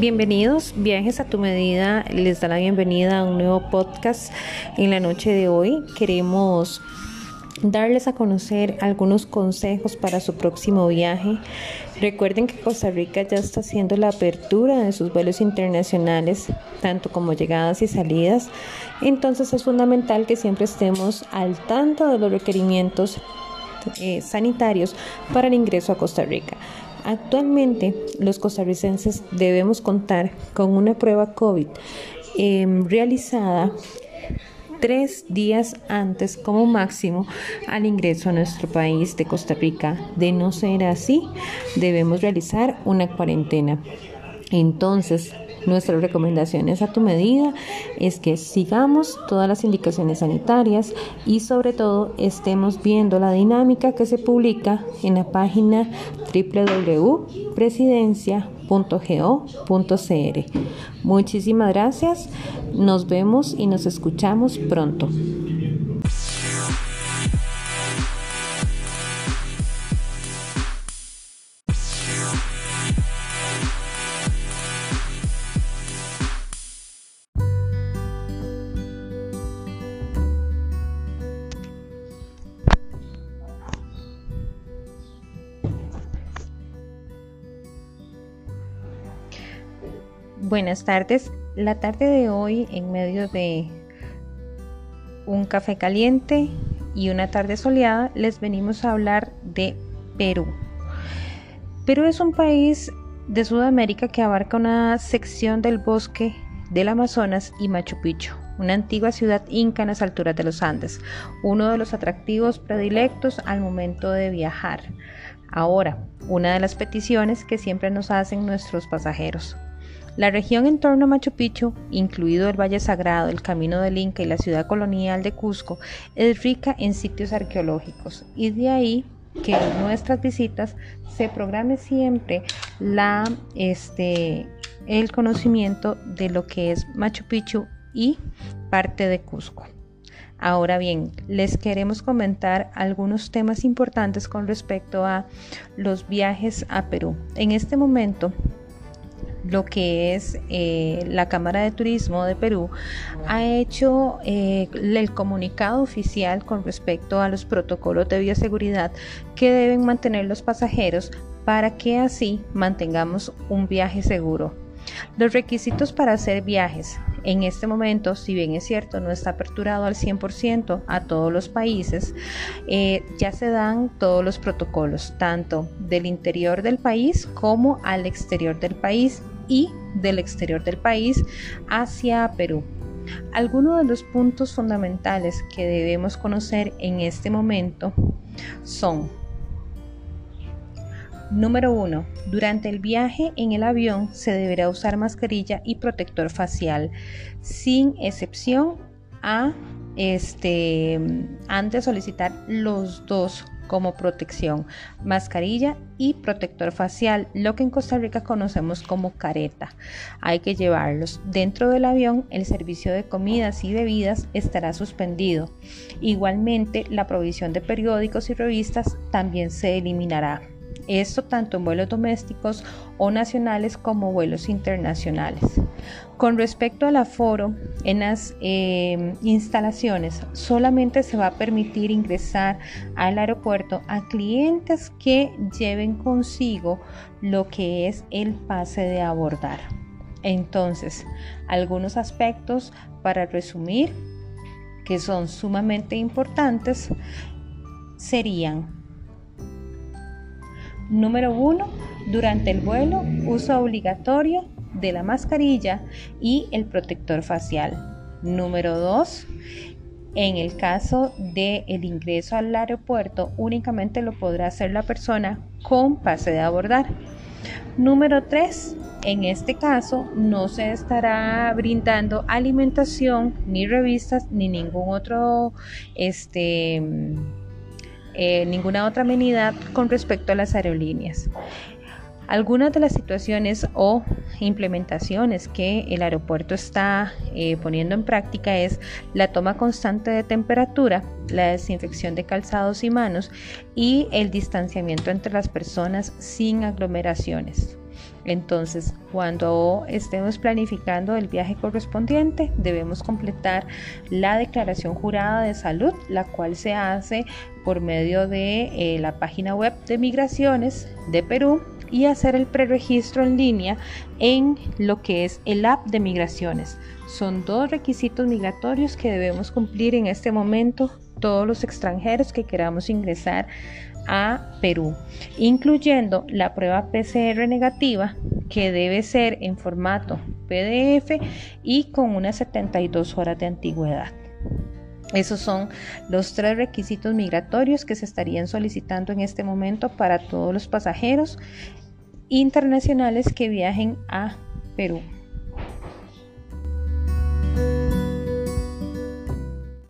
Bienvenidos, Viajes a tu medida les da la bienvenida a un nuevo podcast en la noche de hoy. Queremos darles a conocer algunos consejos para su próximo viaje. Recuerden que Costa Rica ya está haciendo la apertura de sus vuelos internacionales, tanto como llegadas y salidas. Entonces es fundamental que siempre estemos al tanto de los requerimientos eh, sanitarios para el ingreso a Costa Rica. Actualmente los costarricenses debemos contar con una prueba COVID em, realizada tres días antes como máximo al ingreso a nuestro país de Costa Rica. De no ser así, debemos realizar una cuarentena. Entonces, Nuestras recomendaciones a tu medida es que sigamos todas las indicaciones sanitarias y sobre todo estemos viendo la dinámica que se publica en la página www.presidencia.go.cr. Muchísimas gracias, nos vemos y nos escuchamos pronto. Buenas tardes. La tarde de hoy, en medio de un café caliente y una tarde soleada, les venimos a hablar de Perú. Perú es un país de Sudamérica que abarca una sección del bosque del Amazonas y Machu Picchu, una antigua ciudad inca en las alturas de los Andes, uno de los atractivos predilectos al momento de viajar. Ahora, una de las peticiones que siempre nos hacen nuestros pasajeros. La región en torno a Machu Picchu, incluido el Valle Sagrado, el Camino del Inca y la ciudad colonial de Cusco, es rica en sitios arqueológicos y de ahí que en nuestras visitas se programe siempre la, este, el conocimiento de lo que es Machu Picchu y parte de Cusco. Ahora bien, les queremos comentar algunos temas importantes con respecto a los viajes a Perú. En este momento, lo que es eh, la Cámara de Turismo de Perú ha hecho eh, el comunicado oficial con respecto a los protocolos de bioseguridad que deben mantener los pasajeros para que así mantengamos un viaje seguro. Los requisitos para hacer viajes. En este momento, si bien es cierto, no está aperturado al 100% a todos los países, eh, ya se dan todos los protocolos, tanto del interior del país como al exterior del país y del exterior del país hacia Perú. Algunos de los puntos fundamentales que debemos conocer en este momento son Número 1. Durante el viaje en el avión se deberá usar mascarilla y protector facial, sin excepción a este antes solicitar los dos como protección, mascarilla y protector facial, lo que en Costa Rica conocemos como careta. Hay que llevarlos. Dentro del avión, el servicio de comidas y bebidas estará suspendido. Igualmente, la provisión de periódicos y revistas también se eliminará. Esto tanto en vuelos domésticos o nacionales como vuelos internacionales. Con respecto al aforo, en las eh, instalaciones solamente se va a permitir ingresar al aeropuerto a clientes que lleven consigo lo que es el pase de abordar. Entonces, algunos aspectos para resumir que son sumamente importantes serían Número 1. Durante el vuelo, uso obligatorio de la mascarilla y el protector facial. Número 2. En el caso del el ingreso al aeropuerto, únicamente lo podrá hacer la persona con pase de abordar. Número 3. En este caso, no se estará brindando alimentación, ni revistas, ni ningún otro este, eh, ninguna otra amenidad con respecto a las aerolíneas. Algunas de las situaciones o implementaciones que el aeropuerto está eh, poniendo en práctica es la toma constante de temperatura, la desinfección de calzados y manos y el distanciamiento entre las personas sin aglomeraciones. Entonces, cuando estemos planificando el viaje correspondiente, debemos completar la declaración jurada de salud, la cual se hace por medio de eh, la página web de migraciones de Perú y hacer el preregistro en línea en lo que es el app de migraciones. Son dos requisitos migratorios que debemos cumplir en este momento todos los extranjeros que queramos ingresar a Perú, incluyendo la prueba PCR negativa que debe ser en formato PDF y con unas 72 horas de antigüedad. Esos son los tres requisitos migratorios que se estarían solicitando en este momento para todos los pasajeros internacionales que viajen a Perú.